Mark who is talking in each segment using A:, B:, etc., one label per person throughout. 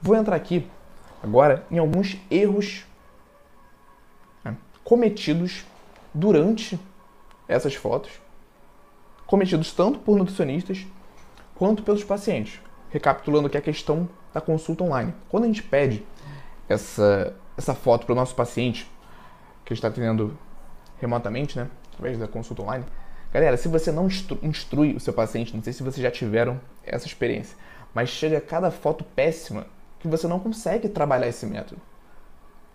A: Vou entrar aqui agora em alguns erros né, cometidos durante essas fotos, cometidos tanto por nutricionistas quanto pelos pacientes. Recapitulando aqui a questão da consulta online. Quando a gente pede essa, essa foto para o nosso paciente, que está atendendo remotamente, né, através da consulta online, galera, se você não instrui o seu paciente, não sei se vocês já tiveram essa experiência, mas chega cada foto péssima que você não consegue trabalhar esse método.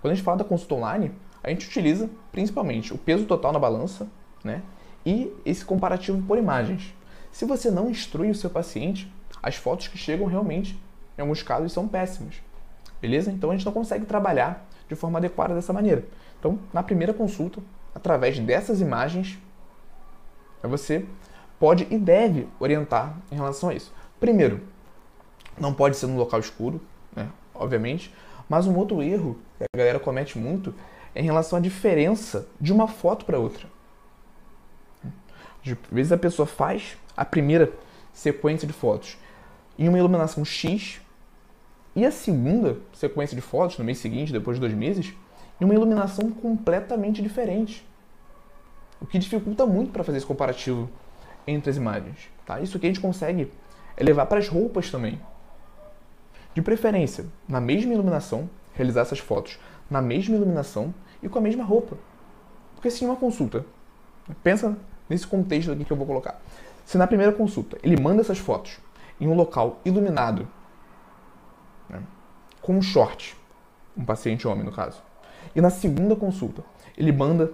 A: Quando a gente fala da consulta online, a gente utiliza principalmente o peso total na balança né, e esse comparativo por imagens. Se você não instrui o seu paciente, as fotos que chegam realmente, em alguns casos, são péssimas. Beleza? Então a gente não consegue trabalhar de forma adequada dessa maneira. Então, na primeira consulta, através dessas imagens, você pode e deve orientar em relação a isso. Primeiro, não pode ser num local escuro, né? obviamente. Mas um outro erro que a galera comete muito é em relação à diferença de uma foto para outra. Às vezes a pessoa faz a primeira sequência de fotos em uma iluminação X e a segunda sequência de fotos, no mês seguinte, depois de dois meses, em uma iluminação completamente diferente. O que dificulta muito para fazer esse comparativo entre as imagens. Tá? Isso aqui a gente consegue levar para as roupas também. De preferência, na mesma iluminação, realizar essas fotos na mesma iluminação e com a mesma roupa. Porque se em uma consulta, pensa nesse contexto aqui que eu vou colocar. Se na primeira consulta ele manda essas fotos em um local iluminado, né, com um short, um paciente homem no caso, e na segunda consulta ele manda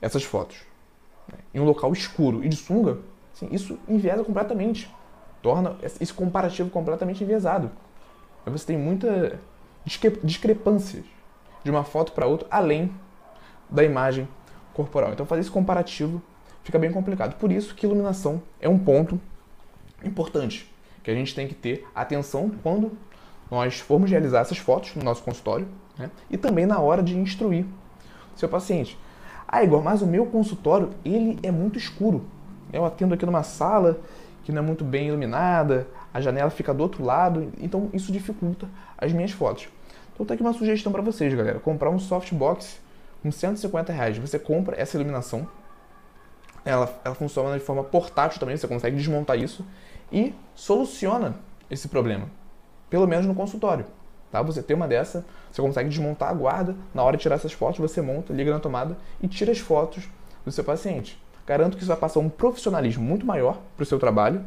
A: essas fotos né, em um local escuro e de sunga, assim, isso enviesa completamente, torna esse comparativo completamente enviesado. Aí você tem muita discrepâncias de uma foto para outra, além da imagem corporal. Então fazer esse comparativo fica bem complicado. Por isso que iluminação é um ponto importante que a gente tem que ter atenção quando nós formos realizar essas fotos no nosso consultório né? e também na hora de instruir o seu paciente. Ah, Igor, mas o meu consultório ele é muito escuro. Eu atendo aqui numa sala que não é muito bem iluminada, a janela fica do outro lado, então isso dificulta as minhas fotos. Então tá aqui uma sugestão para vocês, galera. Comprar um softbox com 150 reais. Você compra essa iluminação, ela, ela funciona de forma portátil também, você consegue desmontar isso e soluciona esse problema, pelo menos no consultório. Tá? Você tem uma dessa, você consegue desmontar a guarda, na hora de tirar essas fotos, você monta, liga na tomada e tira as fotos do seu paciente. Garanto que isso vai passar um profissionalismo muito maior para o seu trabalho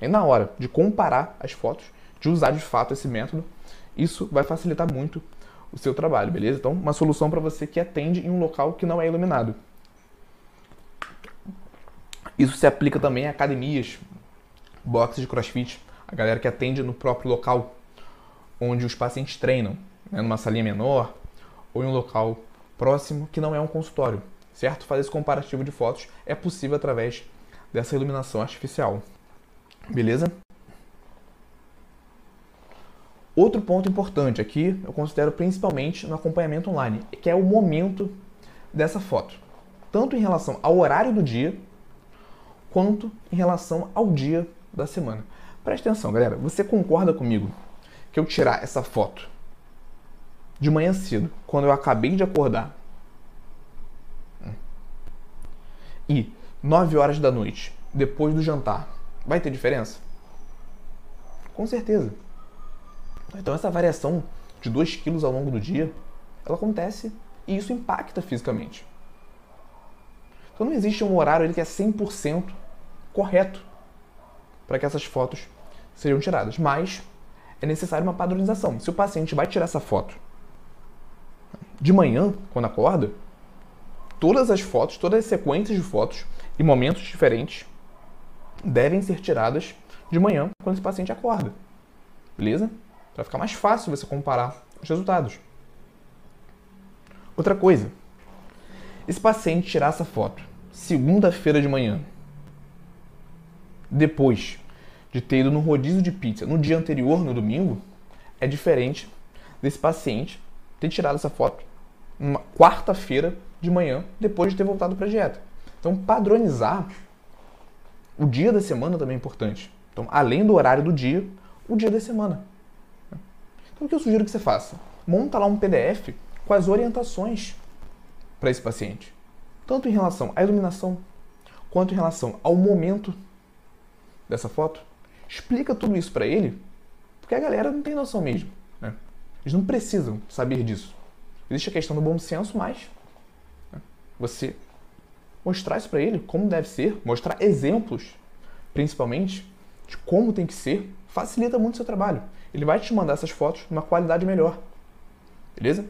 A: e na hora de comparar as fotos, de usar de fato esse método, isso vai facilitar muito o seu trabalho, beleza? Então, uma solução para você que atende em um local que não é iluminado. Isso se aplica também a academias, boxes de crossfit, a galera que atende no próprio local onde os pacientes treinam, né, numa salinha menor ou em um local próximo que não é um consultório, certo? Fazer esse comparativo de fotos é possível através dessa iluminação artificial. Beleza? Outro ponto importante aqui, eu considero principalmente no acompanhamento online, que é o momento dessa foto. Tanto em relação ao horário do dia, quanto em relação ao dia da semana. Presta atenção, galera. Você concorda comigo que eu tirar essa foto de manhã cedo, quando eu acabei de acordar, e 9 horas da noite, depois do jantar, Vai ter diferença? Com certeza. Então essa variação de 2 quilos ao longo do dia, ela acontece e isso impacta fisicamente. Então não existe um horário que é 100% correto para que essas fotos sejam tiradas, mas é necessário uma padronização. Se o paciente vai tirar essa foto de manhã, quando acorda, todas as fotos, todas as sequências de fotos em momentos diferentes devem ser tiradas de manhã quando esse paciente acorda. Beleza? Para ficar mais fácil você comparar os resultados. Outra coisa, esse paciente tirar essa foto segunda-feira de manhã, depois de ter ido no rodízio de pizza no dia anterior, no domingo, é diferente desse paciente ter tirado essa foto uma quarta-feira de manhã depois de ter voltado para a dieta. Então, padronizar o dia da semana também é importante. Então, além do horário do dia, o dia da semana. Então, o que eu sugiro que você faça? Monta lá um PDF com as orientações para esse paciente, tanto em relação à iluminação quanto em relação ao momento dessa foto. Explica tudo isso para ele, porque a galera não tem noção mesmo. Né? Eles não precisam saber disso. Existe a questão do bom senso, mas né, você mostrar isso para ele, como deve ser, mostrar exemplos, principalmente, de como tem que ser, facilita muito o seu trabalho. Ele vai te mandar essas fotos numa qualidade melhor. Beleza?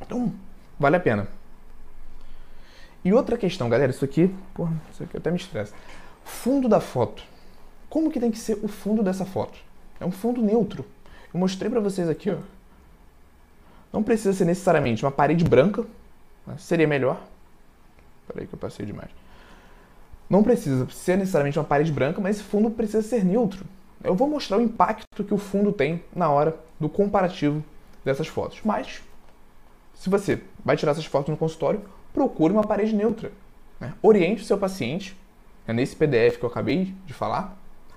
A: Então, vale a pena. E outra questão, galera, isso aqui, porra, isso aqui até me estressa. Fundo da foto. Como que tem que ser o fundo dessa foto? É um fundo neutro. Eu mostrei para vocês aqui, ó. Não precisa ser necessariamente uma parede branca, né? seria melhor. Peraí que eu passei demais. Não precisa ser necessariamente uma parede branca, mas esse fundo precisa ser neutro. Eu vou mostrar o impacto que o fundo tem na hora do comparativo dessas fotos. Mas, se você vai tirar essas fotos no consultório, procure uma parede neutra. Né? Oriente o seu paciente, né, nesse PDF que eu acabei de falar,